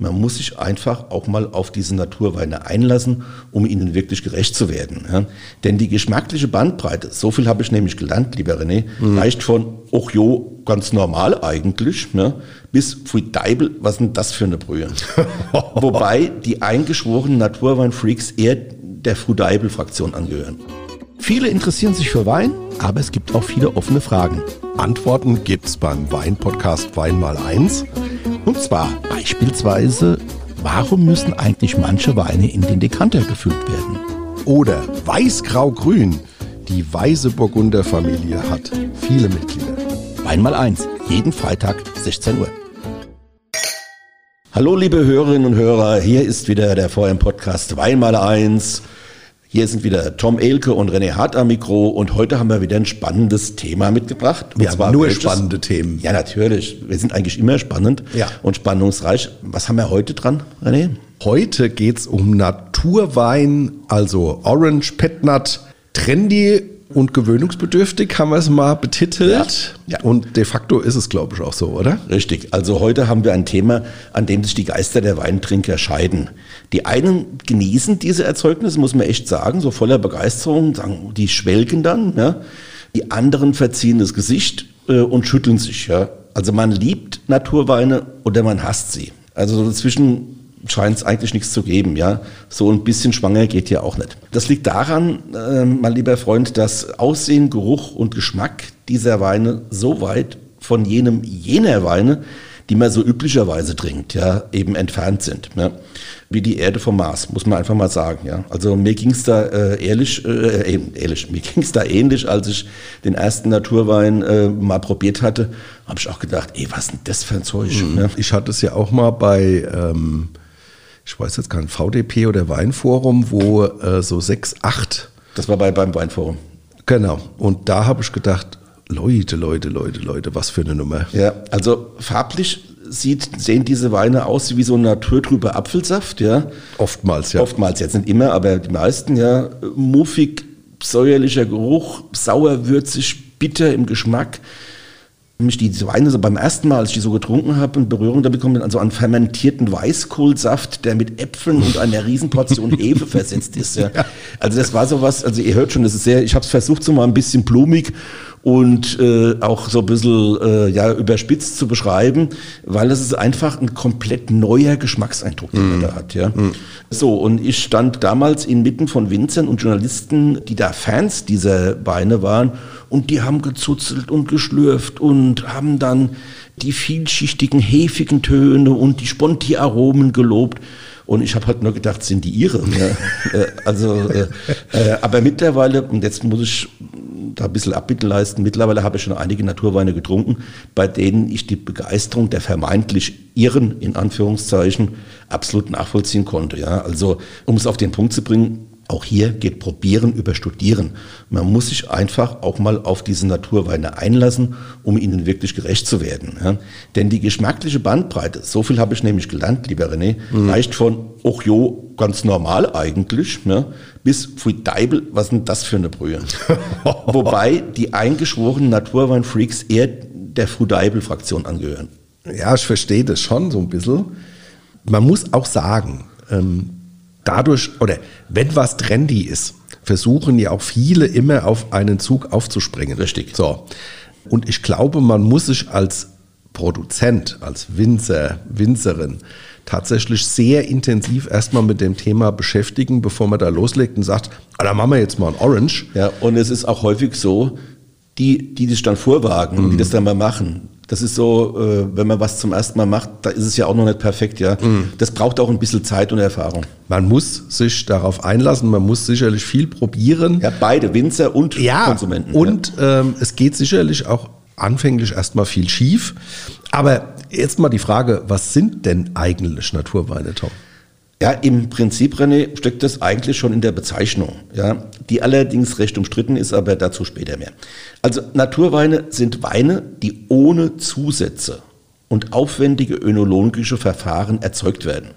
Man muss sich einfach auch mal auf diese Naturweine einlassen, um ihnen wirklich gerecht zu werden. Ja. Denn die geschmackliche Bandbreite, so viel habe ich nämlich gelernt, lieber René, mhm. reicht von, och jo, ganz normal eigentlich, ja, bis Pfui Deibel, was denn das für eine Brühe? Wobei die eingeschworenen Naturweinfreaks eher der Frudeibel-Fraktion angehören. Viele interessieren sich für Wein, aber es gibt auch viele offene Fragen. Antworten gibt's beim Wein-Podcast Wein mal eins. Und zwar beispielsweise, warum müssen eigentlich manche Weine in den Dekanter gefüllt werden? Oder Weiß-Grau-Grün. Die Weiße Burgunder Familie hat viele Mitglieder. Wein mal eins, jeden Freitag 16 Uhr. Hallo liebe Hörerinnen und Hörer, hier ist wieder der VM-Podcast Wein mal eins. Hier sind wieder Tom Elke und René Hart am Mikro und heute haben wir wieder ein spannendes Thema mitgebracht. Wir haben nur welches? spannende Themen. Ja, natürlich. Wir sind eigentlich immer spannend ja. und spannungsreich. Was haben wir heute dran, René? Heute geht's um Naturwein, also Orange Petnat, Trendy und gewöhnungsbedürftig haben wir es mal betitelt. Ja, ja. Und de facto ist es, glaube ich, auch so, oder? Richtig. Also heute haben wir ein Thema, an dem sich die Geister der Weintrinker scheiden. Die einen genießen diese Erzeugnisse, muss man echt sagen, so voller Begeisterung, sagen, die schwelgen dann. Ja. Die anderen verziehen das Gesicht äh, und schütteln sich. Ja. Also man liebt Naturweine oder man hasst sie. Also dazwischen scheint es eigentlich nichts zu geben. Ja, so ein bisschen schwanger geht ja auch nicht. Das liegt daran, äh, mein lieber Freund, dass Aussehen, Geruch und Geschmack dieser Weine so weit von jenem jener Weine, die man so üblicherweise trinkt, ja, eben entfernt sind. Ja. Wie die Erde vom Mars, muss man einfach mal sagen. Ja. Also mir ging es da äh, ehrlich, äh, ehrlich, mir ging es da ähnlich, als ich den ersten Naturwein äh, mal probiert hatte, habe ich auch gedacht, ey, was ist denn das für ein Zeug? Mhm. Ja. Ich hatte es ja auch mal bei ähm ich weiß jetzt gar nicht, VDP oder Weinforum, wo äh, so sechs, acht. Das war bei, beim Weinforum. Genau. Und da habe ich gedacht, Leute, Leute, Leute, Leute, was für eine Nummer. Ja, also farblich sieht, sehen diese Weine aus wie so ein naturtrüber Apfelsaft, ja. Oftmals, ja. Oftmals, jetzt nicht immer, aber die meisten, ja. Muffig, säuerlicher Geruch, sauer, würzig, bitter im Geschmack mich die Weine so beim ersten Mal, als ich die so getrunken habe, in Berührung damit kommen, also an fermentierten Weißkohlsaft, der mit Äpfeln und einer Riesenportion Hefe versetzt ist. Ja. Also das war sowas, also ihr hört schon, das ist sehr, ich habe es versucht so mal ein bisschen blumig und äh, auch so ein bisschen äh, ja, überspitzt zu beschreiben, weil das ist einfach ein komplett neuer Geschmackseindruck, den man mm. da hat. Ja. Mm. So, und ich stand damals inmitten von Winzern und Journalisten, die da Fans dieser Weine waren und die haben gezuzelt und geschlürft und haben dann die vielschichtigen, hefigen Töne und die Sponti-Aromen gelobt. Und ich habe halt nur gedacht, sind die ihre? Äh, also, äh, äh, aber mittlerweile, und jetzt muss ich da ein bisschen Abbitte leisten, mittlerweile habe ich schon einige Naturweine getrunken, bei denen ich die Begeisterung der vermeintlich ihren, in Anführungszeichen, absolut nachvollziehen konnte. Ja. Also, um es auf den Punkt zu bringen, auch hier geht Probieren über Studieren. Man muss sich einfach auch mal auf diese Naturweine einlassen, um ihnen wirklich gerecht zu werden. Ja. Denn die geschmackliche Bandbreite, so viel habe ich nämlich gelernt, lieber René, mhm. reicht von, och jo, ganz normal eigentlich, ja, bis Pfui Deibel, was denn das für eine Brühe? Wobei die eingeschworenen Naturweinfreaks eher der Frudeibel-Fraktion angehören. Ja, ich verstehe das schon so ein bisschen. Man muss auch sagen, ähm, dadurch, oder wenn was trendy ist, versuchen ja auch viele immer auf einen Zug aufzuspringen. Richtig. So. Und ich glaube, man muss sich als Produzent, als Winzer, Winzerin tatsächlich sehr intensiv erstmal mit dem Thema beschäftigen, bevor man da loslegt und sagt, ah, da machen wir jetzt mal ein Orange. Ja, und es ist auch häufig so, die, die sich dann vorwagen, mhm. die das dann mal machen, das ist so, äh, wenn man was zum ersten Mal macht, da ist es ja auch noch nicht perfekt, ja. Mhm. Das braucht auch ein bisschen Zeit und Erfahrung. Man muss sich darauf einlassen, man muss sicherlich viel probieren. Ja, beide, Winzer und ja, Konsumenten. Und ja. ähm, es geht sicherlich auch anfänglich erstmal viel schief. Aber jetzt mal die Frage, was sind denn eigentlich Naturweine, Tom? Ja, im Prinzip, René, steckt das eigentlich schon in der Bezeichnung, ja, die allerdings recht umstritten ist, aber dazu später mehr. Also Naturweine sind Weine, die ohne Zusätze und aufwendige önologische Verfahren erzeugt werden.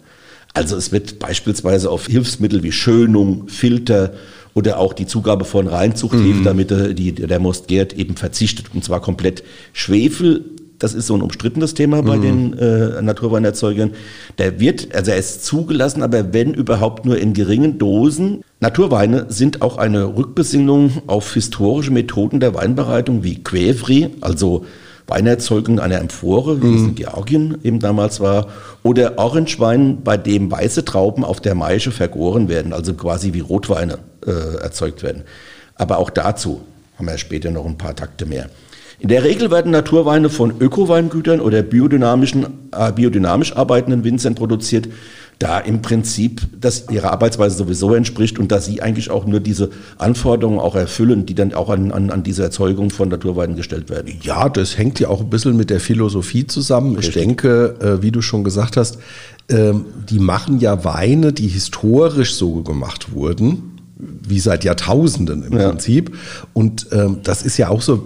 Also es wird beispielsweise auf Hilfsmittel wie Schönung, Filter oder auch die Zugabe von Reinzuchthefe, mhm. damit die, der Most gärt, eben verzichtet. Und zwar komplett Schwefel, das ist so ein umstrittenes Thema bei den äh, Naturweinerzeugern. Der wird, also er ist zugelassen, aber wenn überhaupt nur in geringen Dosen. Naturweine sind auch eine Rückbesinnung auf historische Methoden der Weinbereitung wie Quävri, also Weinerzeugung einer Amphore, wie es in Georgien eben damals war, oder Orangewein, bei dem weiße Trauben auf der Maische vergoren werden, also quasi wie Rotweine äh, erzeugt werden. Aber auch dazu haben wir später noch ein paar Takte mehr. In der Regel werden Naturweine von Ökoweingütern oder biodynamischen, äh, biodynamisch arbeitenden Winzern produziert, da im Prinzip das ihrer Arbeitsweise sowieso entspricht und dass sie eigentlich auch nur diese Anforderungen auch erfüllen, die dann auch an, an, an diese Erzeugung von Naturweinen gestellt werden. Ja, das hängt ja auch ein bisschen mit der Philosophie zusammen. Ich denke, äh, wie du schon gesagt hast, ähm, die machen ja Weine, die historisch so gemacht wurden, wie seit Jahrtausenden im Ja. Prinzip. Und ähm, das ist ja auch so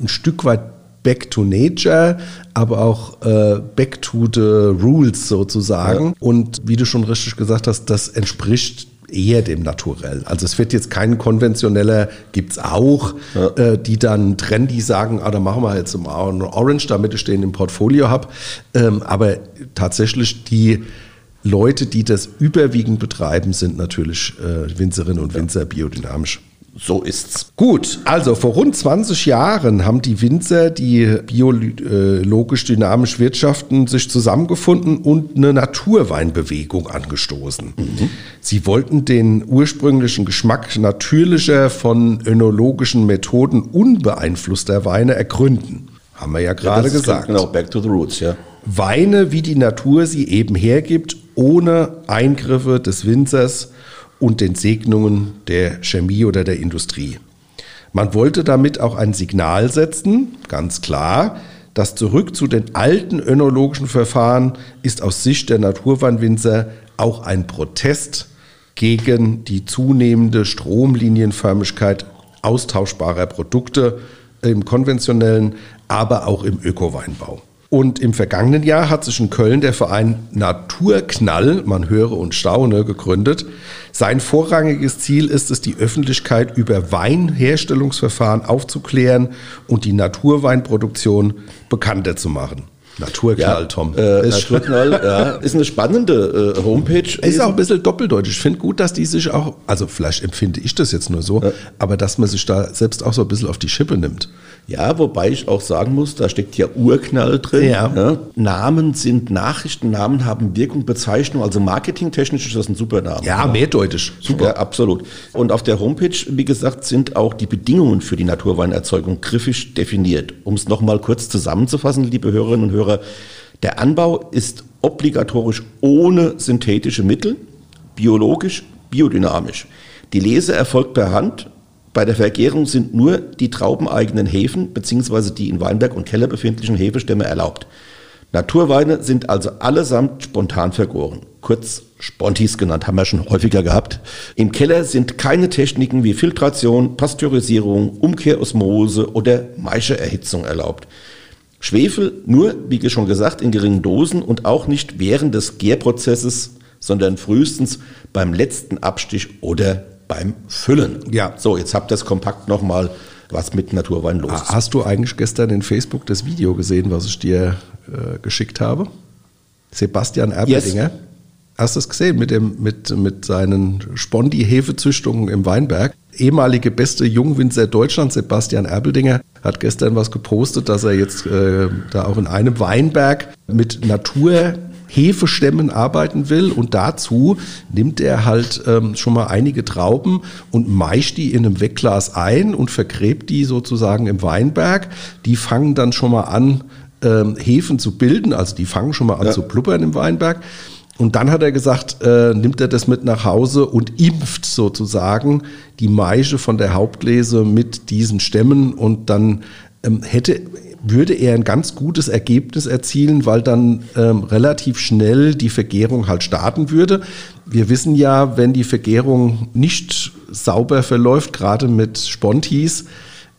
ein Stück weit back to nature, aber auch äh, back to the rules sozusagen. Und wie du schon richtig gesagt hast, das entspricht eher dem Naturell. Also es wird jetzt kein konventioneller, gibt's auch, äh, die dann trendy sagen, ah, da machen wir jetzt mal ein Orange, damit ich den im Portfolio habe. Ähm, aber tatsächlich die Leute, die das überwiegend betreiben, sind natürlich äh, Winzerinnen und Winzer biodynamisch. So ist's. Gut, also vor rund 20 Jahren haben die Winzer, die biologisch dynamisch wirtschaften, sich zusammengefunden und eine Naturweinbewegung angestoßen. Sie wollten den ursprünglichen Geschmack natürlicher, von önologischen Methoden unbeeinflusster Weine ergründen. Haben wir ja gerade ist gesagt. Genau, back to the roots, ja. Weine, wie die Natur sie eben hergibt, ohne Eingriffe des Winzers und den Segnungen der Chemie oder der Industrie. Man wollte damit auch ein Signal setzen, ganz klar, das Zurück zu den alten önologischen Verfahren ist aus Sicht der Naturweinwinzer auch ein Protest gegen die zunehmende Stromlinienförmigkeit austauschbarer Produkte im konventionellen, aber auch im Ökoweinbau. Und im vergangenen Jahr hat sich in Köln der Verein Naturknall, man höre und staune, gegründet. Sein vorrangiges Ziel ist es, die Öffentlichkeit über Weinherstellungsverfahren aufzuklären und die Naturweinproduktion bekannter zu machen. Naturknall, Tom. Äh, ist, Naturknall, ja, ist eine spannende äh, Homepage. ist auch ein bisschen doppeldeutig. Ich finde gut, dass die sich auch, also vielleicht empfinde ich das jetzt nur so, aber dass man sich da selbst auch so ein bisschen auf die Schippe nimmt. Ja, wobei ich auch sagen muss, da steckt ja Urknall drin. Ja. Namen sind Nachrichten, Namen haben Wirkung, Bezeichnung, also marketingtechnisch ist das ein super Name. Ja, mehrdeutig. Super. Ja, absolut. Und auf der Homepage, wie gesagt, sind auch die Bedingungen für die Naturweinerzeugung griffig definiert. Um es nochmal kurz zusammenzufassen, liebe Hörerinnen und Hörer, der Anbau ist obligatorisch ohne synthetische Mittel, biologisch, biodynamisch. Die Lese erfolgt per Hand. Bei der Vergärung sind nur die traubeneigenen Hefen bzw. die in Weinberg und Keller befindlichen Hefestämme erlaubt. Naturweine sind also allesamt spontan vergoren. Kurz Spontis genannt, haben wir schon häufiger gehabt. Im Keller sind keine Techniken wie Filtration, Pasteurisierung, Umkehrosmose oder Maischeerhitzung erlaubt. Schwefel nur, wie schon gesagt, in geringen Dosen und auch nicht während des Gärprozesses, sondern frühestens beim letzten Abstich oder beim Füllen. Ja. So, jetzt habt ihr das kompakt nochmal, was mit Naturwein los ist. Hast du eigentlich gestern in Facebook das Video gesehen, was ich dir äh, geschickt habe? Sebastian Erberdinger. Hast du es gesehen mit, dem, mit, mit seinen Spondi-Hefezüchtungen im Weinberg? Ehemalige beste Jungwinzer Deutschlands, Sebastian Erbeldinger, hat gestern was gepostet, dass er jetzt äh, da auch in einem Weinberg mit Naturhefestämmen arbeiten will und dazu nimmt er halt ähm, schon mal einige Trauben und meischt die in einem Wegglas ein und vergräbt die sozusagen im Weinberg. Die fangen dann schon mal an, ähm, Hefen zu bilden, also die fangen schon mal an Ja. zu blubbern im Weinberg. Und dann hat er gesagt, äh, nimmt er das mit nach Hause und impft sozusagen die Maische von der Hauptlese mit diesen Stämmen und dann ähm, hätte, würde er ein ganz gutes Ergebnis erzielen, weil dann ähm, relativ schnell die Vergärung halt starten würde. Wir wissen ja, wenn die Vergärung nicht sauber verläuft, gerade mit Spontis,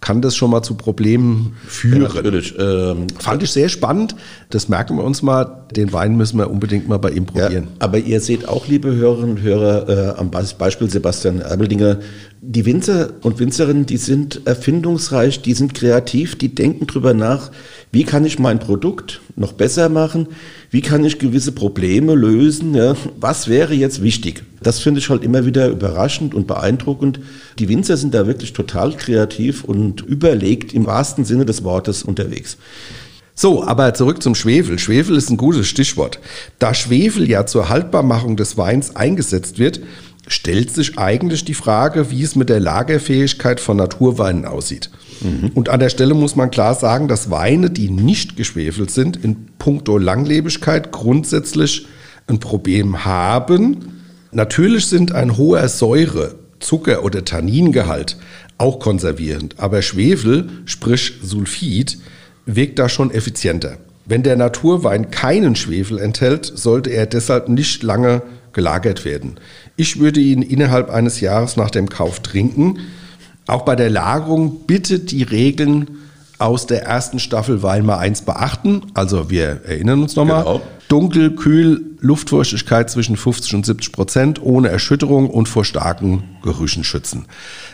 kann das schon mal zu Problemen führen. Ja, natürlich. Ähm, Fand ich sehr spannend. Das merken wir uns mal. Den Wein müssen wir unbedingt mal bei ihm Ja, probieren. aber ihr seht auch, liebe Hörerinnen und Hörer, äh, am Be- Beispiel Sebastian Erbeldinger, die Winzer und Winzerinnen, die sind erfindungsreich, die sind kreativ, die denken drüber nach, wie kann ich mein Produkt noch besser machen, wie kann ich gewisse Probleme lösen, ja? was wäre jetzt wichtig. Das finde ich halt immer wieder überraschend und beeindruckend. Die Winzer sind da wirklich total kreativ und überlegt im wahrsten Sinne des Wortes unterwegs. So, aber zurück zum Schwefel. Schwefel ist ein gutes Stichwort. Da Schwefel ja zur Haltbarmachung des Weins eingesetzt wird, stellt sich eigentlich die Frage, wie es mit der Lagerfähigkeit von Naturweinen aussieht. Mhm. Und an der Stelle muss man klar sagen, dass Weine, die nicht geschwefelt sind, in puncto Langlebigkeit grundsätzlich ein Problem haben. Natürlich sind ein hoher Säure, Zucker oder Tanningehalt auch konservierend, aber Schwefel, sprich Sulfid, wirkt da schon effizienter. Wenn der Naturwein keinen Schwefel enthält, sollte er deshalb nicht lange gelagert werden. Ich würde ihn innerhalb eines Jahres nach dem Kauf trinken. Auch bei der Lagerung bitte die Regeln aus der ersten Staffel Weimar 1 beachten. Also wir erinnern uns nochmal. Genau. Dunkel, kühl, Luftfeuchtigkeit zwischen 50 und 70 Prozent, ohne Erschütterung und vor starken Gerüchen schützen.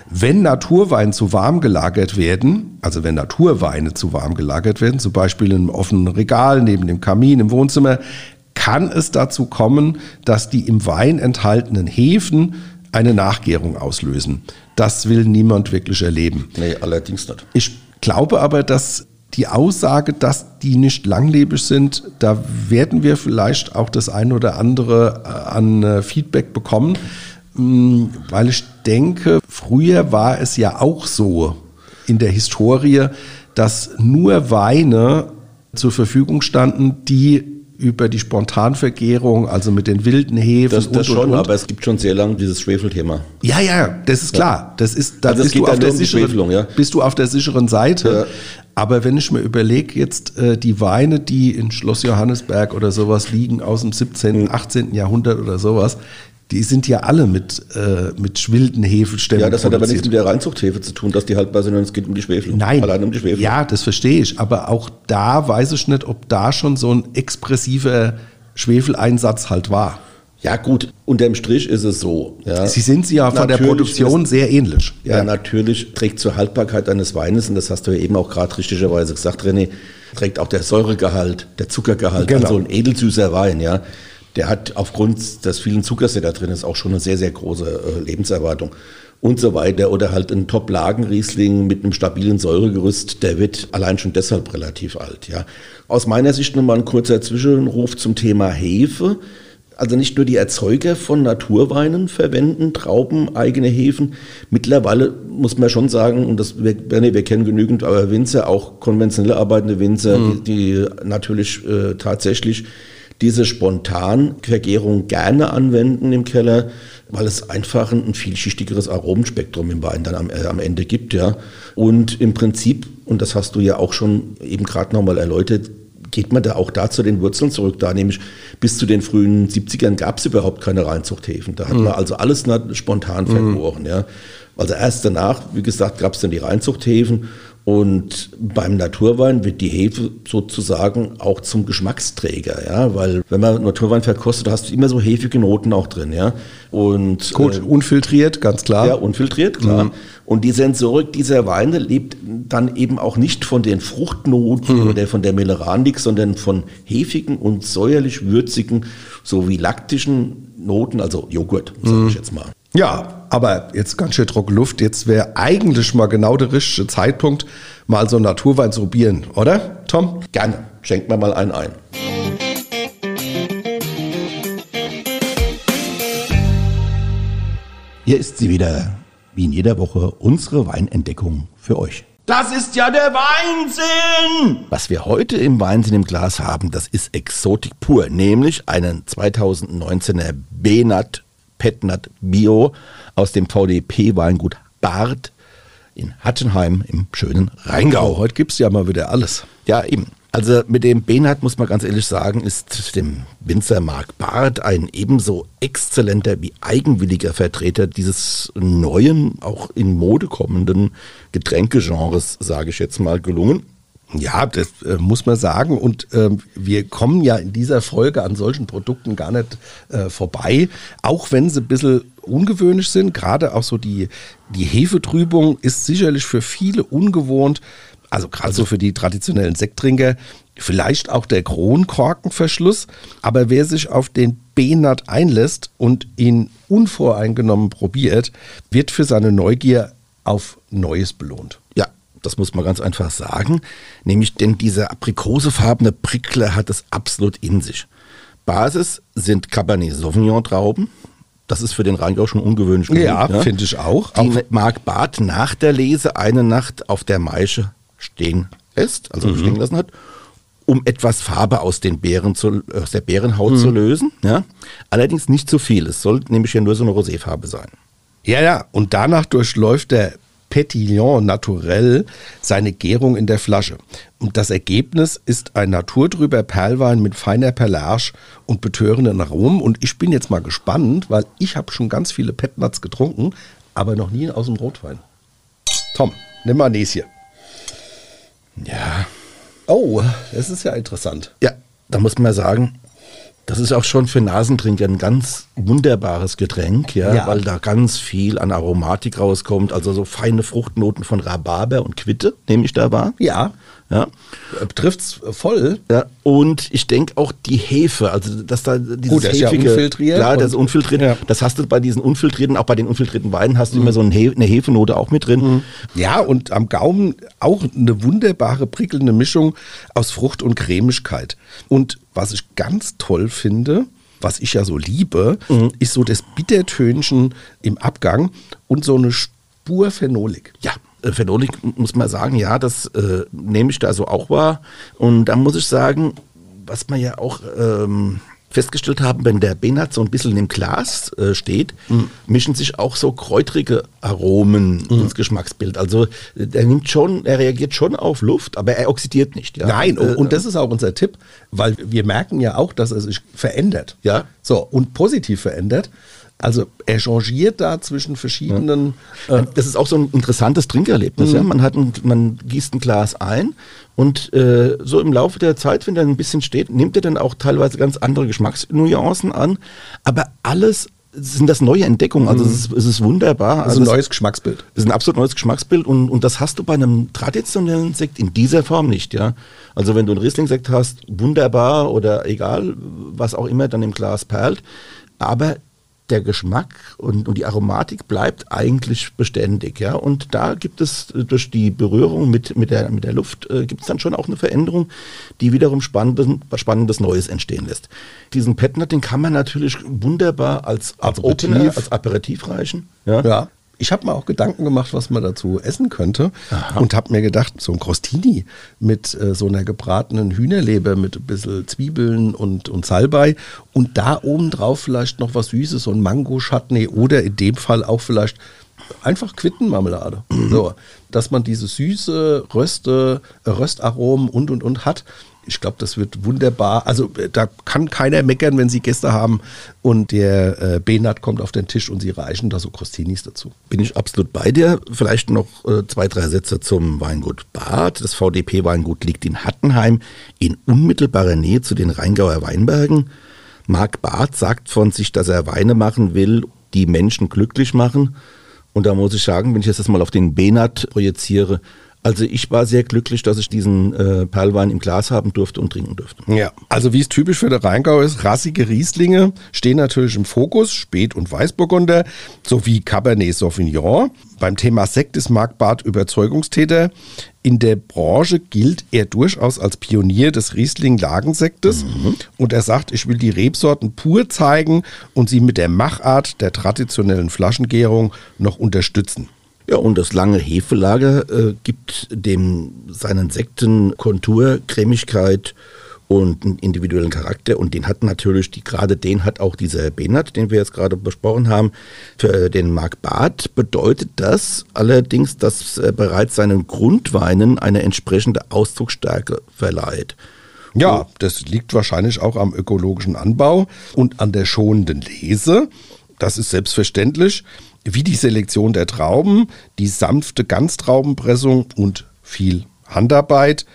Wenn Naturweine zu warm gelagert werden, also wenn Naturweine zu warm gelagert werden, zum Beispiel im offenen Regal neben dem Kamin im Wohnzimmer, kann es dazu kommen, dass die im Wein enthaltenen Hefen eine Nachgärung auslösen. Das will niemand wirklich erleben. Nee, allerdings nicht. Ich glaube aber, dass die Aussage, dass die nicht langlebig sind, da werden wir vielleicht auch das ein oder andere äh, an äh, Feedback bekommen, mm, weil ich denke, früher war es ja auch so in der Historie, dass nur Weine zur Verfügung standen, die über die Spontanvergärung, also mit den wilden Hefen. Das, das und, schon, und, und. aber es gibt schon sehr lange dieses Schwefelthema. Ja, ja, das ist klar. Das ist, da also bist, du auf der um sicheren, ja. bist du auf der sicheren Seite. Ja. Aber wenn ich mir überlege, jetzt äh, die Weine, die in Schloss Johannesberg oder sowas liegen aus dem 17., 18. Mhm. Jahrhundert oder sowas, die sind ja alle mit, äh, mit schwilden Hefestämmen. Ja, das hat aber nichts mit der Reinzuchthefe zu tun, dass die haltbar sind, sondern es geht um die Schwefel. Nein. Allein um die Schwefel. Ja, das verstehe ich. Aber auch da weiß ich nicht, ob da schon so ein expressiver Schwefeleinsatz halt war. Ja, gut, unterm Strich ist es so. Ja. Sie sind sie ja von natürlich der Produktion ist, sehr ähnlich. Ja, ja, natürlich trägt zur Haltbarkeit eines Weines, und das hast du ja eben auch gerade richtigerweise gesagt, René, trägt auch der Säuregehalt, der Zuckergehalt, genau. also ein edelsüßer Wein, ja der hat aufgrund des vielen Zuckers, der da drin ist, auch schon eine sehr, sehr große äh, Lebenserwartung und so weiter. Oder halt ein Top-Lagen-Riesling mit einem stabilen Säuregerüst, der wird allein schon deshalb relativ alt. Ja. Aus meiner Sicht nochmal ein kurzer Zwischenruf zum Thema Hefe. Also nicht nur die Erzeuger von Naturweinen verwenden Trauben, eigene Hefen. Mittlerweile muss man schon sagen, und das, wir, wir kennen genügend aber Winzer, auch konventionell arbeitende Winzer, mhm. die, die, natürlich äh, tatsächlich diese Spontanvergärung gerne anwenden im Keller, weil es einfach ein, vielschichtigeres Aromenspektrum im Wein dann am, äh, am Ende gibt. Ja. Und im Prinzip, und das hast du ja auch schon eben gerade nochmal erläutert, geht man da auch da zu den Wurzeln zurück. Da nämlich bis zu den frühen 70ern gab es überhaupt keine Reinzuchthäfen. Da hat mhm. man also alles spontan vergoren. Mhm. Ja. Also erst danach, wie gesagt, gab es dann die Reinzuchthäfen und beim Naturwein wird die Hefe sozusagen auch zum Geschmacksträger, ja, weil wenn man Naturwein verkostet, hast du immer so hefige Noten auch drin, ja. Und gut, äh, unfiltriert, ganz klar. Ja, unfiltriert, klar. Mhm. Und die Sensorik dieser Weine lebt dann eben auch nicht von den Fruchtnoten mhm. oder von der Meleranik, sondern von hefigen und säuerlich würzigen sowie laktischen Noten, also Joghurt, sage mhm. ich jetzt mal. Ja, aber jetzt ganz schön trockene Luft. Jetzt wäre eigentlich mal genau der richtige Zeitpunkt, mal so einen Naturwein zu probieren, oder, Tom? Gerne. Schenkt mir mal einen ein. Hier ist sie wieder, wie in jeder Woche, unsere Weinentdeckung für euch. Das ist ja der Weinsinn! Was wir heute im Weinsinn im Glas haben, das ist Exotik pur, nämlich einen 2019er Benat Petnat Bio aus dem VDP-Weingut Bart in Hattenheim im schönen Rheingau. Heute gibt es ja mal wieder alles. Ja, eben. Also mit dem Benat muss man ganz ehrlich sagen, ist dem Winzer Mark Barth ein ebenso exzellenter wie eigenwilliger Vertreter dieses neuen, auch in Mode kommenden Getränkegenres, sage ich jetzt mal, gelungen. Ja, das äh, muss man sagen. Und ähm, wir kommen ja in dieser Folge an solchen Produkten gar nicht äh, vorbei, auch wenn sie ein bisschen ungewöhnlich sind. Gerade auch so die, die Hefetrübung ist sicherlich für viele ungewohnt. Also gerade so für die traditionellen Sekttrinker, vielleicht auch der Kronkorkenverschluss. Aber wer sich auf den Benat einlässt und ihn unvoreingenommen probiert, wird für seine Neugier auf Neues belohnt. Ja, das muss man ganz einfach sagen. Nämlich, denn dieser aprikosefarbene Prickler hat es absolut in sich. Basis sind Cabernet Sauvignon Trauben. Das ist für den Rheingau schon ungewöhnlich. genug, Ja, ne? finde ich auch. Die Auch- Mark Barth nach der Lese eine Nacht auf der Maische stehen lässt, also stehen gelassen hat, um etwas Farbe aus, den Beeren zu, aus der Beerenhaut zu lösen. Ja? Allerdings nicht zu viel. Es soll nämlich ja nur so eine Roséfarbe sein. Ja, ja, und danach durchläuft der Petillon naturell seine Gärung in der Flasche. Und das Ergebnis ist ein naturtrüber Perlwein mit feiner Perlage und betörenden Aromen. Und ich bin jetzt mal gespannt, weil ich habe schon ganz viele Petnuts getrunken, aber noch nie aus dem Rotwein. Tom, nimm mal Näschen. Ja, Oh, das ist ja interessant. Ja, da muss man sagen, das ist auch schon für Nasentrinker ein ganz wunderbares Getränk, ja, Ja. weil da ganz viel an Aromatik rauskommt. Also so feine Fruchtnoten von Rhabarber und Quitte, nehme ich da wahr. Ja, Ja. äh, trifft's voll. Ja, und ich denke auch die Hefe, also dass da dieses Gut, der ist ja unfiltriert klar, das ist unfiltriert. ja. Das hast du bei diesen unfiltrierten, auch bei den unfiltrierten Weinen hast du immer so eine, He eine Hefenote auch mit drin. Ja, und am Gaumen auch eine wunderbare, prickelnde Mischung aus Frucht und Cremigkeit. Und was ich ganz toll finde, was ich ja so liebe, ist so das Bittertönchen im Abgang und so eine Spur Phenolik. Ja, äh, Phenolik muss man sagen, ja, das äh, nehme ich da so auch wahr. Und da muss ich sagen, was man ja auch ähm, festgestellt haben, wenn der Benat so ein bisschen im Glas äh, steht, mischen sich auch so kräutrige Aromen ins Geschmacksbild. Also äh, der nimmt schon, er reagiert schon auf Luft, aber er oxidiert nicht. Ja. Nein, Äh, und das ist auch unser Tipp, weil wir merken ja auch, dass er sich verändert. Ja. So, und positiv verändert. Also er changiert da zwischen verschiedenen. Äh, Das ist auch so ein interessantes Trinkerlebnis. Ja? Man, hat ein, man gießt ein Glas ein und äh, so im Laufe der Zeit, wenn er ein bisschen steht, nimmt er dann auch teilweise ganz andere Geschmacksnuancen an. Aber alles sind das neue Entdeckungen. Also es, ist, es ist wunderbar. also ein es- neues Geschmacksbild. das ist ein absolut neues Geschmacksbild und, und das hast du bei einem traditionellen Sekt in dieser Form nicht, ja. Also wenn du einen Riesling-Sekt hast, wunderbar oder egal, was auch immer dann im Glas perlt, aber der Geschmack und, und die Aromatik bleibt eigentlich beständig, ja. Und da gibt es äh, durch die Berührung mit, mit, der, mit der Luft, äh, gibt es dann schon auch eine Veränderung, die wiederum spannendes, spannendes Neues entstehen lässt. Diesen Petnat, den kann man natürlich wunderbar als, als Aperitif. Opener, als Aperitif reichen, ja. Ja. Ich habe mir auch Gedanken gemacht, was man dazu essen könnte und habe mir gedacht, so ein Crostini mit äh, so einer gebratenen Hühnerleber mit ein bisschen Zwiebeln und, und Salbei und da oben drauf vielleicht noch was Süßes, so ein Mango-Chutney oder in dem Fall auch vielleicht einfach Quittenmarmelade. So, dass man diese süße Röste, Röstaromen und und und hat. Ich glaube, das wird wunderbar. Also äh, da kann keiner meckern, wenn sie Gäste haben und der äh, Benat kommt auf den Tisch und sie reichen da so Crostinis dazu. Bin ich absolut bei dir. Vielleicht noch äh, zwei, drei Sätze zum Weingut Bad. Das VDP-Weingut liegt in Hattenheim in unmittelbarer Nähe zu den Rheingauer Weinbergen. Marc Barth sagt von sich, dass er Weine machen will, die Menschen glücklich machen. Und da muss ich sagen, wenn ich jetzt das mal auf den Benat projiziere, also ich war sehr glücklich, dass ich diesen äh, Perlwein im Glas haben durfte und trinken durfte. Ja, also wie es typisch für den Rheingau ist, rassige Rieslinge stehen natürlich im Fokus, Spät- und Weißburgunder sowie Cabernet Sauvignon. Beim Thema Sekt ist Marc Barth Überzeugungstäter. In der Branche gilt er durchaus als Pionier des Riesling-Lagensektes und er sagt, ich will die Rebsorten pur zeigen und sie mit der Machart der traditionellen Flaschengärung noch unterstützen. Ja, und das lange Hefelager äh, gibt dem seinen Sekten Kontur, Cremigkeit und einen individuellen Charakter. Und den hat natürlich, die, gerade den hat auch dieser Benat, den wir jetzt gerade besprochen haben. Für den Marc Barth bedeutet das allerdings, dass er bereits seinen Grundweinen eine entsprechende Ausdrucksstärke verleiht. Ja, das liegt wahrscheinlich auch am ökologischen Anbau und an der schonenden Lese. Das ist selbstverständlich, wie die Selektion der Trauben, die sanfte Ganztraubenpressung und viel Handarbeit.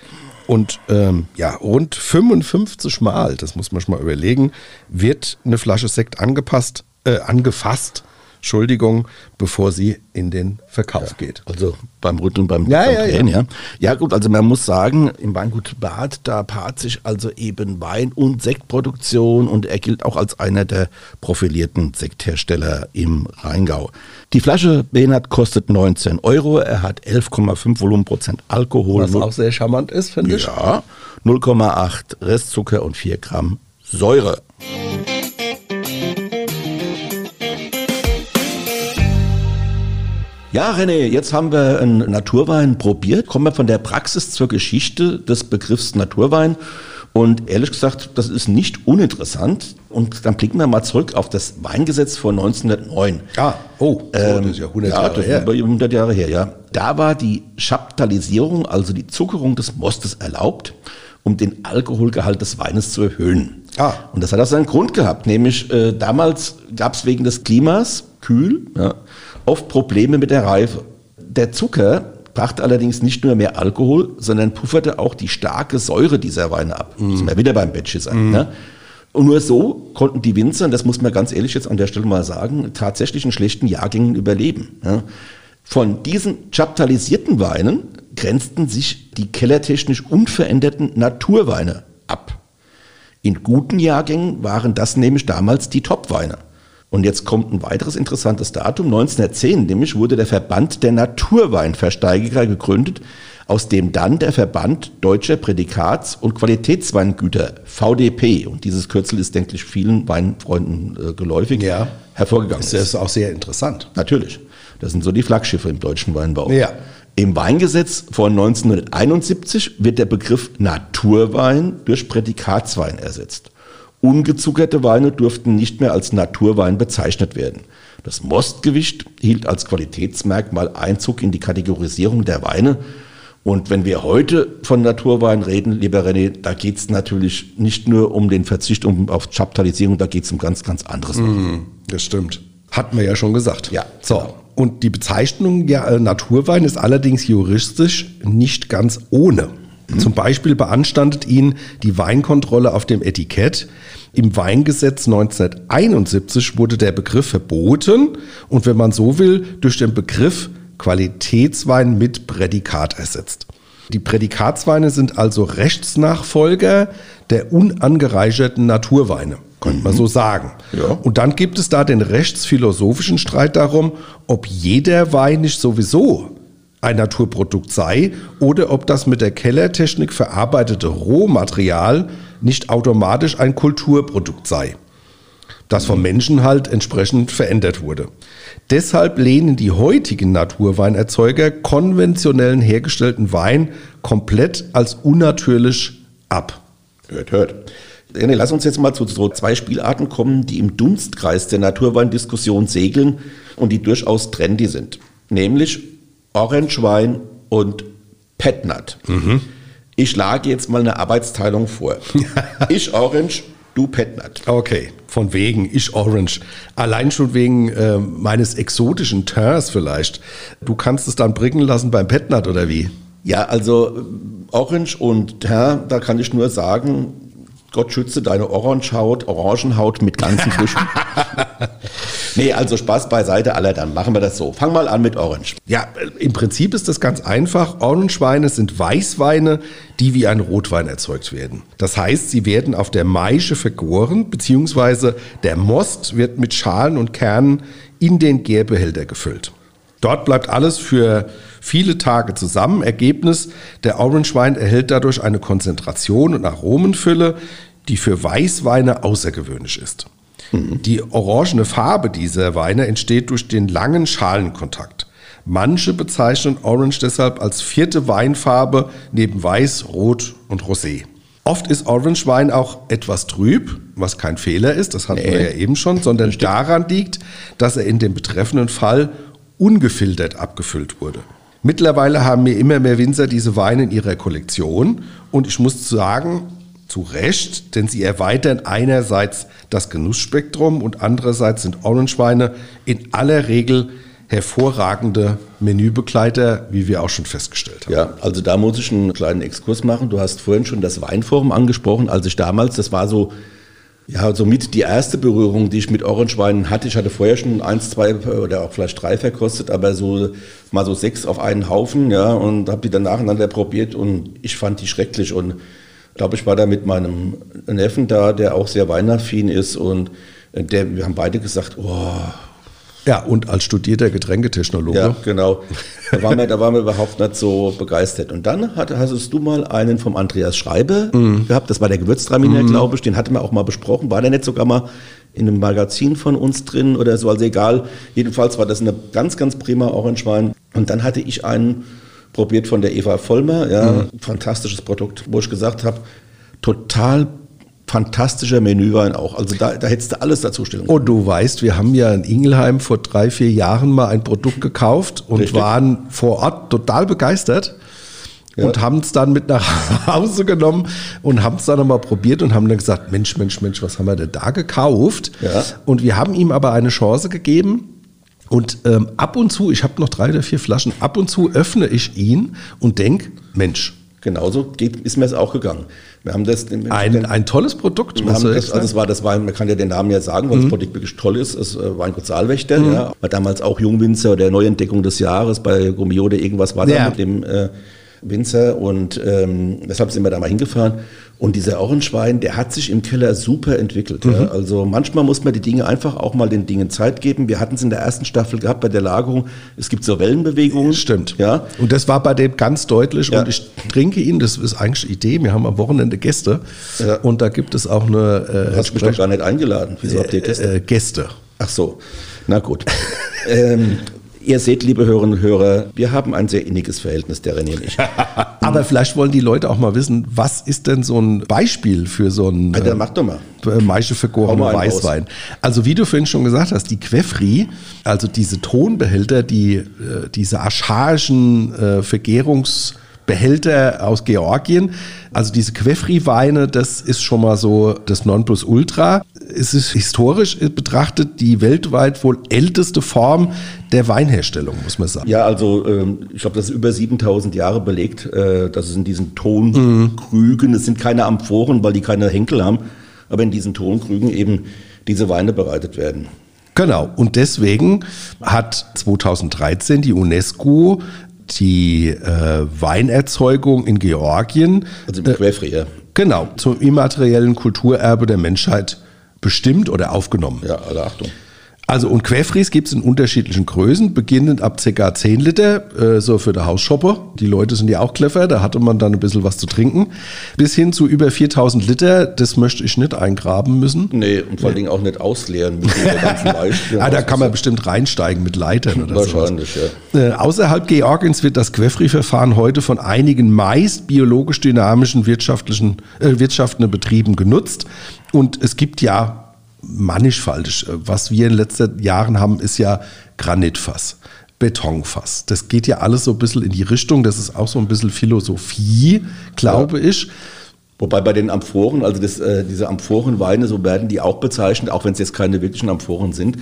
Und ähm, ja, rund 55 Mal, das muss man schon mal überlegen, wird eine Flasche Sekt angepasst, äh, angefasst. Entschuldigung, bevor sie in den Verkauf geht. Also beim Rütteln, beim, Ja, beim ja, Drehen, ja. ja. gut, also man muss sagen, im Weingut Bad, da paart sich also eben Wein- und Sektproduktion und er gilt auch als einer der profilierten Sekthersteller im Rheingau. Die Flasche Benat kostet 19 Euro, er hat 11,5 Volumenprozent Alkohol. Was auch sehr charmant ist, finde ich. ja, 0,8 Restzucker und 4 Gramm Säure. Ja, René, jetzt haben wir einen Naturwein probiert. Kommen wir von der Praxis zur Geschichte des Begriffs Naturwein. Und ehrlich gesagt, das ist nicht uninteressant. Und dann blicken wir mal zurück auf das Weingesetz von 1909. Ah, oh, so, das ist ja 100 Ähm, ja, Jahre das her. über 100 Jahre her, ja. Da war die Chaptalisierung, also die Zuckerung des Mostes erlaubt, um den Alkoholgehalt des Weines zu erhöhen. Ah. Und das hat auch seinen Grund gehabt, nämlich äh, damals gab es wegen des Klimas, kühl, ja, oft Probleme mit der Reife. Der Zucker brachte allerdings nicht nur mehr Alkohol, sondern pufferte auch die starke Säure dieser Weine ab. Mhm. Das sind wir wieder beim Batchy sein. Ne? Und nur so konnten die Winzer, und das muss man ganz ehrlich jetzt an der Stelle mal sagen, tatsächlich in schlechten Jahrgängen überleben. Ja? Von diesen chaptalisierten Weinen grenzten sich die kellertechnisch unveränderten Naturweine. In guten Jahrgängen waren das nämlich damals die Topweine. Und jetzt kommt ein weiteres interessantes Datum. 1910 nämlich wurde der Verband der Naturweinversteigerer gegründet, aus dem dann der Verband Deutscher Prädikats- und Qualitätsweingüter VDP, und dieses Kürzel ist, denke ich, vielen Weinfreunden äh, geläufig, Ja. hervorgegangen Das ist auch sehr interessant. Natürlich. Das sind so die Flaggschiffe im deutschen Weinbau. Ja. Im Weingesetz von 1971 wird der Begriff Naturwein durch Prädikatswein ersetzt. Ungezuckerte Weine durften nicht mehr als Naturwein bezeichnet werden. Das Mostgewicht hielt als Qualitätsmerkmal Einzug in die Kategorisierung der Weine. Und wenn wir heute von Naturwein reden, lieber René, da geht es natürlich nicht nur um den Verzicht um, auf Chaptalisierung, da geht es um ganz, ganz anderes. Das stimmt. Hatten wir ja schon gesagt. Ja, So. genau. Und die Bezeichnung ja, äh, Naturwein ist allerdings juristisch nicht ganz ohne. Zum Beispiel beanstandet ihn die Weinkontrolle auf dem Etikett. Im Weingesetz 1971 wurde der Begriff verboten und wenn man so will, durch den Begriff Qualitätswein mit Prädikat ersetzt. Die Prädikatsweine sind also Rechtsnachfolger der unangereicherten Naturweine, könnte man so sagen. Ja. Und dann gibt es da den rechtsphilosophischen Streit darum, ob jeder Wein nicht sowieso ein Naturprodukt sei oder ob das mit der Kellertechnik verarbeitete Rohmaterial nicht automatisch ein Kulturprodukt sei das vom Menschen halt entsprechend verändert wurde. Deshalb lehnen die heutigen Naturweinerzeuger konventionellen hergestellten Wein komplett als unnatürlich ab. Hört, hört. René, lass uns jetzt mal zu so zwei Spielarten kommen, die im Dunstkreis der Naturweindiskussion segeln und die durchaus trendy sind. Nämlich Orange Wein und Petnat. Ich schlage jetzt mal eine Arbeitsteilung vor. ich Orange, du Petnat. Okay, von wegen, ich Orange. Allein schon wegen äh, meines exotischen Tins vielleicht. Du kannst es dann bringen lassen beim Petnat oder wie? Ja, also äh, Orange und Teint, da kann ich nur sagen, Gott schütze deine Orangehaut, Orangenhaut mit ganzen Früchten. nee, also Spaß beiseite, aller, dann machen wir das so. Fang mal an mit Orange. Ja, im Prinzip ist das ganz einfach. Orangeweine sind Weißweine, die wie ein Rotwein erzeugt werden. Das heißt, sie werden auf der Maische vergoren, beziehungsweise der Most wird mit Schalen und Kernen in den Gärbehälter gefüllt. Dort bleibt alles für viele Tage zusammen. Ergebnis, der Orangewein erhält dadurch eine Konzentration und Aromenfülle, die für Weißweine außergewöhnlich ist. Die orangene Farbe dieser Weine entsteht durch den langen Schalenkontakt. Manche bezeichnen Orange deshalb als vierte Weinfarbe neben Weiß, Rot und Rosé. Oft ist Orangewein auch etwas trüb, was kein Fehler ist, das hatten wir ja eben schon, sondern daran liegt, dass er in dem betreffenden Fall ungefiltert abgefüllt wurde. Mittlerweile haben mir immer mehr Winzer diese Weine in ihrer Kollektion und ich muss sagen, zu Recht, denn sie erweitern einerseits das Genussspektrum und andererseits sind Orangeweine in aller Regel hervorragende Menübegleiter, wie wir auch schon festgestellt haben. Ja, also da muss ich einen kleinen Exkurs machen. Du hast vorhin schon das Weinforum angesprochen. Als ich damals, das war so Ja, somit die erste Berührung, die ich mit Orangewein hatte. Ich hatte vorher schon eins, zwei oder auch vielleicht drei verkostet, aber so mal so sechs auf einen Haufen, ja, und habe die dann nacheinander probiert und ich fand die schrecklich und glaube ich war da mit meinem Neffen da, der auch sehr weinaffin ist und der, wir haben beide gesagt, oh, ja, und als studierter Getränketechnologe. Ja, genau. Da waren, wir, da waren wir überhaupt nicht so begeistert. Und dann hat, hattest du mal einen vom Andreas Schreiber mm. gehabt, das war der Gewürztraminer, mm. glaube ich, den hatten wir auch mal besprochen. War der nicht sogar mal in einem Magazin von uns drin oder so, also egal. Jedenfalls war das eine ganz, ganz prima Orangewein. Und dann hatte ich einen probiert von der Eva Vollmer, ja, mm. fantastisches Produkt, wo ich gesagt habe, total fantastischer Menüwein auch. Also da, da hättest du alles dazu stellen können. Und du weißt, wir haben ja in Ingelheim vor drei, vier Jahren mal ein Produkt gekauft und Richtig. waren vor Ort total begeistert. Ja. Und haben es dann mit nach Hause genommen und haben es dann nochmal probiert und haben dann gesagt, Mensch, Mensch, Mensch, was haben wir denn da gekauft? Ja. Und wir haben ihm aber eine Chance gegeben, und ähm, ab und zu, ich habe noch drei oder vier Flaschen, ab und zu öffne ich ihn und denke, Mensch. Genauso geht, ist mir es auch gegangen. Wir haben das ein, ein tolles Produkt. Wir haben das, also es war das Wein, man kann ja den Namen ja sagen, weil mhm. das Produkt wirklich toll ist. Es äh, Weingut Saalwächter, mhm. ja, war damals auch Jungwinzer der Neuentdeckung des Jahres bei Gumiode irgendwas war ja. da mit dem äh, Winzer und ähm, deshalb sind wir da mal hingefahren. Und dieser Orangewein, der hat sich im Keller super entwickelt. Mhm. Ja. Also manchmal muss man die Dinge einfach auch mal den Dingen Zeit geben. Wir hatten es in der ersten Staffel gehabt bei der Lagerung. Es gibt so Wellenbewegungen. Stimmt. Ja. Und das war bei dem ganz deutlich. Ja. Und ich trinke ihn, das ist eigentlich die Idee. Wir haben am Wochenende Gäste. Ja. Und da gibt es auch eine. Äh, du hast mich doch gar nicht eingeladen. Wieso habt ihr Gäste? Äh, Gäste. Ach so. Na gut. ähm, Ihr seht, liebe Hörerinnen und Hörer, wir haben ein sehr inniges Verhältnis, der René und ich. Aber vielleicht wollen die Leute auch mal wissen, was ist denn so ein Beispiel für so ein ja, mach doch mal. Äh, Maische vergorene Weißwein? Raus. Also wie du vorhin schon gesagt hast, die Queffri, also diese Tonbehälter, die äh, diese archaischen äh, Vergärungs- Behälter aus Georgien. Also diese Quefri-Weine, das ist schon mal so das Nonplusultra. Es ist historisch betrachtet die weltweit wohl älteste Form der Weinherstellung, muss man sagen. Ja, also ähm, ich glaube, das ist über 7000 Jahre belegt, äh, dass es in diesen Tonkrügen, es sind keine Amphoren, weil die keine Henkel haben, aber in diesen Tonkrügen eben diese Weine bereitet werden. Genau, und deswegen hat 2013 die UNESCO die äh, Weinerzeugung in Georgien. Also im äh, Genau, zum immateriellen Kulturerbe der Menschheit bestimmt oder aufgenommen. Ja, alle Achtung. Also und Querfries gibt es in unterschiedlichen Größen, beginnend ab ca. 10 Liter, äh, so für der Hausshopper. Die Leute sind ja auch clever, da hatte man dann ein bisschen was zu trinken. Bis hin zu über 4000 Liter, das möchte ich nicht eingraben müssen. Nee, und vor allen Dingen auch nicht ausleeren mit der ganzen Beispiel. ah, da kann man bestimmt reinsteigen mit Leitern oder so. Wahrscheinlich, sowas. ja. Äh, außerhalb Georgiens wird das Quefri-Verfahren heute von einigen meist biologisch dynamischen wirtschaftlichen, äh, wirtschaftenden Betrieben genutzt. Und es gibt ja mannigfaltig. Was wir in den letzten Jahren haben, ist ja Granitfass. Betonfass. Das geht ja alles so ein bisschen in die Richtung. Das ist auch so ein bisschen Philosophie, glaube ja. ich. Wobei bei den Amphoren, also das, äh, diese Amphorenweine, so werden die auch bezeichnet, auch wenn es jetzt keine wirklichen Amphoren sind.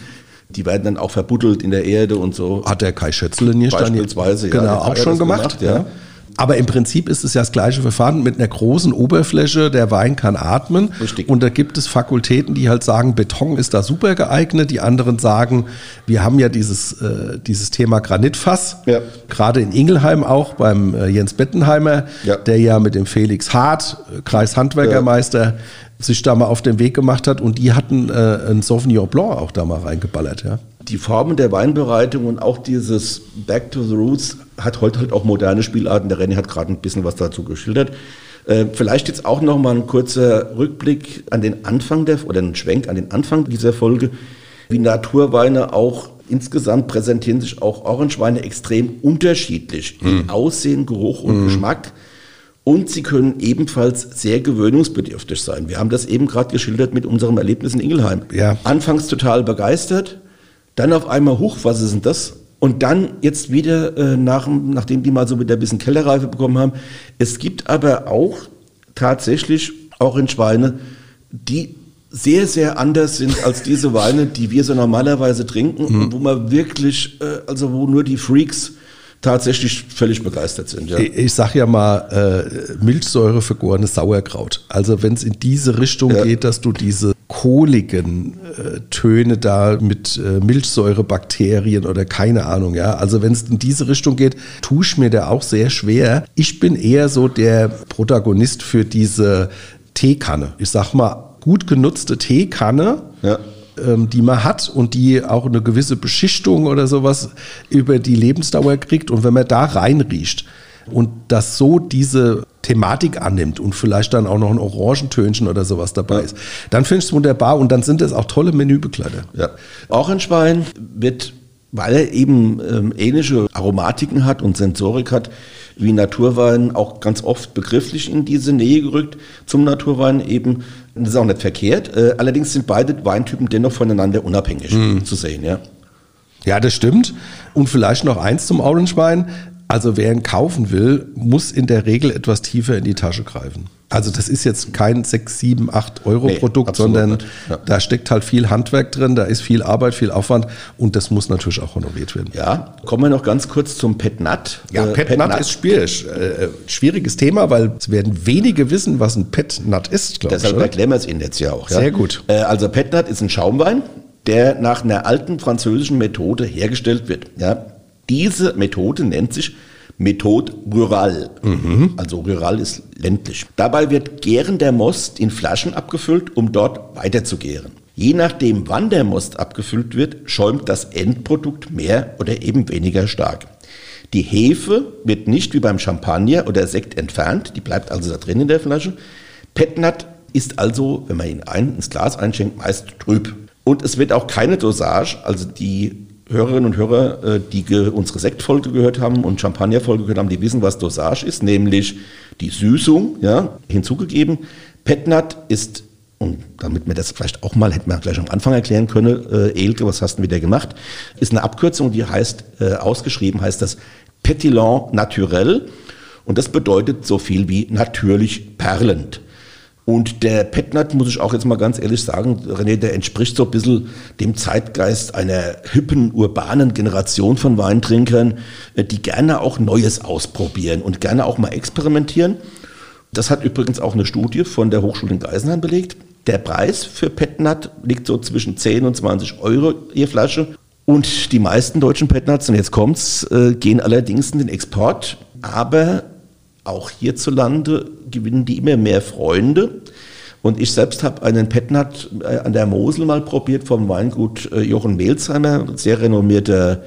Die werden dann auch verbuddelt in der Erde und so. Hat der Kai Schätzle in Beispielsweise, genau, ja, auch schon gemacht. gemacht ja. ja. Aber im Prinzip ist es ja das gleiche Verfahren mit einer großen Oberfläche. Der Wein kann atmen. Richtig. Und da gibt es Fakultäten, die halt sagen, Beton ist da super geeignet. Die anderen sagen, wir haben ja dieses, äh, dieses Thema Granitfass. Ja. Gerade in Ingelheim auch beim äh, Jens Bettenheimer, ja. der ja mit dem Felix Hart, äh, Kreishandwerkermeister. Sich da mal auf den Weg gemacht hat. Und die hatten äh, ein Sauvignon Blanc auch da mal reingeballert. Ja die Formen der Weinbereitung und auch dieses Back to the Roots hat heute halt auch moderne Spielarten. Der René hat gerade ein bisschen was dazu geschildert. Äh, vielleicht jetzt auch noch mal ein kurzer Rückblick an den Anfang der oder ein Schwenk an den Anfang dieser Folge, wie Naturweine auch insgesamt präsentieren sich auch Orangeweine extrem unterschiedlich mhm. in Aussehen, Geruch und mhm. Geschmack. Und sie können ebenfalls sehr gewöhnungsbedürftig sein. Wir haben das eben gerade geschildert mit unserem Erlebnis in Ingelheim. Ja. Anfangs total begeistert, dann auf einmal, huch, was ist denn das? Und dann jetzt wieder, äh, nach, nachdem die mal so wieder ein bisschen Kellerreife bekommen haben. Es gibt aber auch tatsächlich Orange-Weine, die sehr, sehr anders sind als diese Weine, die wir so normalerweise trinken mhm. und wo man wirklich, äh, also wo nur die Freaks tatsächlich völlig begeistert sind. Ja. Ich, ich sage ja mal, äh, Milchsäure vergorenes Sauerkraut. Also wenn es in diese Richtung ja. geht, dass du diese kohligen äh, Töne da mit äh, Milchsäurebakterien oder keine Ahnung, ja. Also wenn es in diese Richtung geht, tue ich mir da auch sehr schwer. Ich bin eher so der Protagonist für diese Teekanne. Ich sag mal, gut genutzte Teekanne. Ja ähm, die man hat und die auch eine gewisse Beschichtung oder sowas über die Lebensdauer kriegt. Und wenn man da reinriecht und das so diese Thematik annimmt und vielleicht dann auch noch ein Orangentönchen oder sowas dabei ist, dann finde ich es wunderbar und dann sind es auch tolle Menübegleiter. Ja. Orangewein wird, weil er eben ähm, ähnliche Aromatiken hat und Sensorik hat, wie Naturwein auch ganz oft begrifflich in diese Nähe gerückt zum Naturwein eben. Das ist auch nicht verkehrt. Äh, allerdings sind beide Weintypen dennoch voneinander unabhängig mhm. zu sehen, ja. Ja, das stimmt. Und vielleicht noch eins zum Orangewein. Also wer ihn kaufen will, muss in der Regel etwas tiefer in die Tasche greifen. Also das ist jetzt kein 6, 7, 8 Euro nee, Produkt, sondern ja. da steckt halt viel Handwerk drin, da ist viel Arbeit, viel Aufwand und das muss natürlich auch honoriert werden. Ja, kommen wir noch ganz kurz zum Petnat. Ja, äh, Petnat Pet ist schwierig. Äh, schwieriges Thema, weil es werden wenige wissen, was ein Petnat ist, glaube ich. Deshalb erklären wir es Ihnen jetzt ja auch. Ja? Sehr gut. Äh, also Petnat ist ein Schaumwein, der nach einer alten französischen Methode hergestellt wird. Ja, diese Methode nennt sich Methode rural. Mhm. Also rural ist ländlich. Dabei wird gärender Most in Flaschen abgefüllt, um dort weiter zu gären. Je nachdem, wann der Most abgefüllt wird, schäumt das Endprodukt mehr oder eben weniger stark. Die Hefe wird nicht wie beim Champagner oder Sekt entfernt, die bleibt also da drin in der Flasche. Petnat ist also, wenn man ihn ein, ins Glas einschenkt, meist trüb. Und es wird auch keine Dosage, also die Hörerinnen und Hörer, äh, die unsere Sektfolge gehört haben und Champagnerfolge gehört haben, die wissen, was Dosage ist, nämlich die Süßung, ja, hinzugegeben. Petnat ist, und damit wir das vielleicht auch mal, hätten wir gleich am Anfang erklären können, äh, Elke, was hast du wieder gemacht, ist eine Abkürzung, die heißt, äh, ausgeschrieben heißt das Petillon naturel. Und das bedeutet so viel wie natürlich perlend. Und der Petnat, muss ich auch jetzt mal ganz ehrlich sagen, René, der entspricht so ein bisschen dem Zeitgeist einer hippen, urbanen Generation von Weintrinkern, äh, die gerne auch Neues ausprobieren und gerne auch mal experimentieren. Das hat übrigens auch eine Studie von der Hochschule in Geisenheim belegt. Der Preis für Petnat liegt so zwischen 10 und 20 Euro je Flasche. Und die meisten deutschen Petnats, und jetzt kommt's, äh, gehen allerdings in den Export. Aber auch hierzulande gewinnen die immer mehr Freunde. Und ich selbst habe einen Petnat äh, an der Mosel mal probiert vom Weingut äh, Jochen Mehlsheimer, sehr renommierter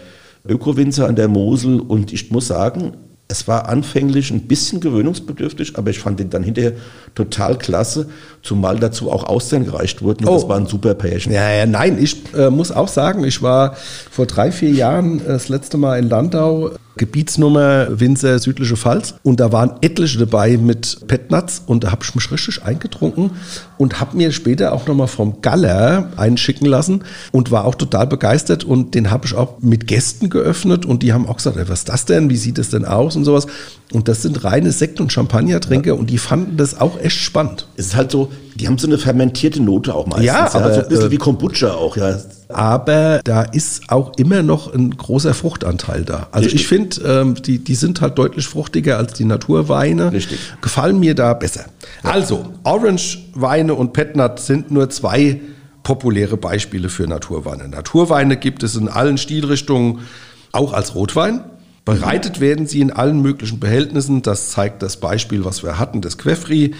Ökowinzer an der Mosel. Und ich muss sagen, es war anfänglich ein bisschen gewöhnungsbedürftig, aber ich fand den dann hinterher total klasse, zumal dazu auch Austern gereicht wurden. Und oh. das war ein super Pärchen. Ja, ja, nein, ich äh, muss auch sagen, ich war vor drei, vier Jahren äh, das letzte Mal in Landau Gebietsnummer Winzer Südliche Pfalz. Und da waren etliche dabei mit Petnuts und da habe ich mich richtig eingetrunken und habe mir später auch nochmal vom Galler einen schicken lassen und war auch total begeistert. Und den habe ich auch mit Gästen geöffnet. Und die haben auch gesagt, was ist das denn, wie sieht es denn aus? Und sowas. Und das sind reine Sekt- und Champagnertrinker. Ja. und die fanden das auch echt spannend. Es ist halt so, die haben so eine fermentierte Note auch meistens. Ja, aber, ja, so ein bisschen äh, wie Kombucha auch, ja. Aber da ist auch immer noch ein großer Fruchtanteil da. Also Richtig. ich finde, ähm, die, die sind halt deutlich fruchtiger als die Naturweine. Richtig. Gefallen mir da besser. Ja. Also, Orange-Weine und Petnat sind nur zwei populäre Beispiele für Naturweine. Naturweine gibt es in allen Stilrichtungen, auch als Rotwein. Bereitet werden sie in allen möglichen Behältnissen. Das zeigt das Beispiel, was wir hatten, des Queffri.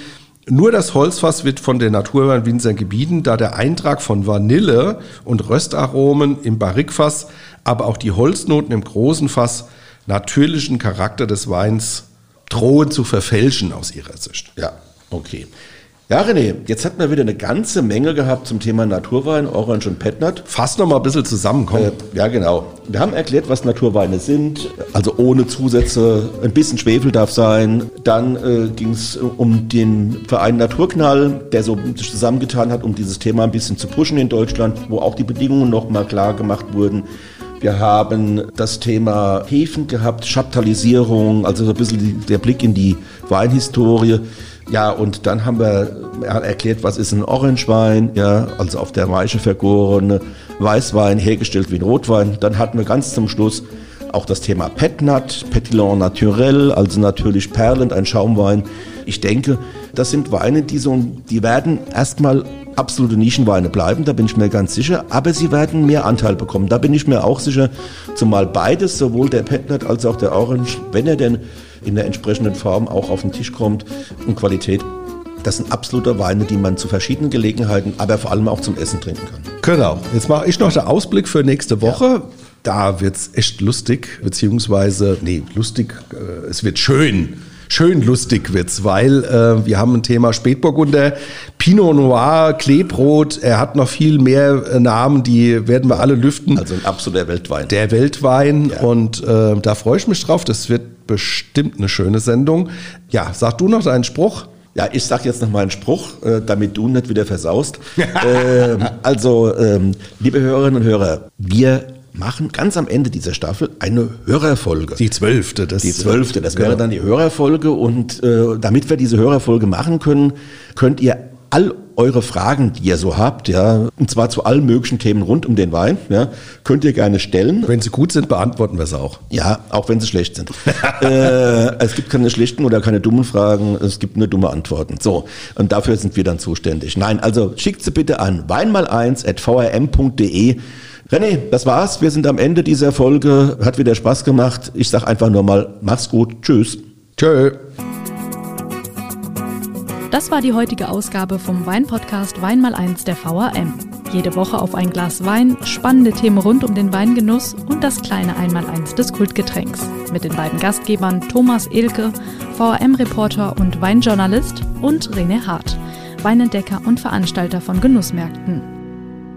Nur das Holzfass wird von den Naturweinwinzern gebieten, da der Eintrag von Vanille und Röstaromen im Barrikfass, aber auch die Holznoten im großen Fass natürlichen Charakter des Weins drohen zu verfälschen aus ihrer Sicht. Ja, okay. Ja, René, jetzt hat man wieder eine ganze Menge gehabt zum Thema Naturwein, Orange und Petnat. Fass noch mal ein bisschen zusammenkommen. Äh, ja, genau. Wir haben erklärt, was Naturweine sind, also ohne Zusätze, ein bisschen Schwefel darf sein. Dann äh, ging es um den Verein Naturknall, der so sich zusammengetan hat, um dieses Thema ein bisschen zu pushen in Deutschland, wo auch die Bedingungen noch mal klar gemacht wurden. Wir haben das Thema Hefen gehabt, Chaptalisierung, also so ein bisschen der Blick in die Weinhistorie. Ja, und dann haben wir erklärt, was ist ein Orangewein, ja, also auf der Maische vergorene Weißwein hergestellt wie ein Rotwein. Dann hatten wir ganz zum Schluss auch das Thema Petnat, Petillon Naturel, also natürlich perlend, ein Schaumwein. Ich denke, das sind Weine, die so, die werden erstmal absolute Nischenweine bleiben, da bin ich mir ganz sicher, aber sie werden mehr Anteil bekommen. Da bin ich mir auch sicher, zumal beides, sowohl der Petnat als auch der Orange, wenn er denn in der entsprechenden Form auch auf den Tisch kommt und Qualität das sind absolute Weine, die man zu verschiedenen Gelegenheiten, aber vor allem auch zum Essen trinken kann. Genau. Jetzt mache ich noch den Ausblick für nächste Woche. Ja. Da wird es echt lustig, beziehungsweise, nee, lustig, äh, es wird schön schön lustig wird's, weil äh, wir haben ein Thema Spätburgunder, Pinot Noir, Klebrot, er hat noch viel mehr äh, Namen, die werden wir alle lüften. Also ein absoluter Weltwein. Der Weltwein ja. und äh, da freue ich mich drauf, das wird bestimmt eine schöne Sendung. Ja, sag du noch deinen Spruch. Ja, ich sag jetzt noch mal einen Spruch, äh, damit du nicht wieder versaust. ähm, also, ähm, liebe Hörerinnen und Hörer, wir machen ganz am Ende dieser Staffel eine Hörerfolge. Die zwölfte. Das die zwölfte, das wäre genau. dann die Hörerfolge. Und äh, damit wir diese Hörerfolge machen können, könnt ihr all eure Fragen, die ihr so habt, ja, und zwar zu allen möglichen Themen rund um den Wein, ja, könnt ihr gerne stellen. Wenn sie gut sind, beantworten wir es auch. Ja, auch wenn sie schlecht sind. äh, es gibt keine schlechten oder keine dummen Fragen, es gibt nur dumme Antworten. So, und dafür sind wir dann zuständig. Nein, also schickt sie bitte an weinmal1.vrm.de René, das war's. Wir sind am Ende dieser Folge. Hat wieder Spaß gemacht. Ich sag einfach nur mal, mach's gut. Tschüss. Tschö. Das war die heutige Ausgabe vom Weinpodcast Wein mal eins der VAM. Jede Woche auf ein Glas Wein, spannende Themen rund um den Weingenuss und das kleine Einmaleins des Kultgetränks. Mit den beiden Gastgebern Thomas Elke, VAM-Reporter und Weinjournalist und René Hart, Weinentdecker und Veranstalter von Genussmärkten.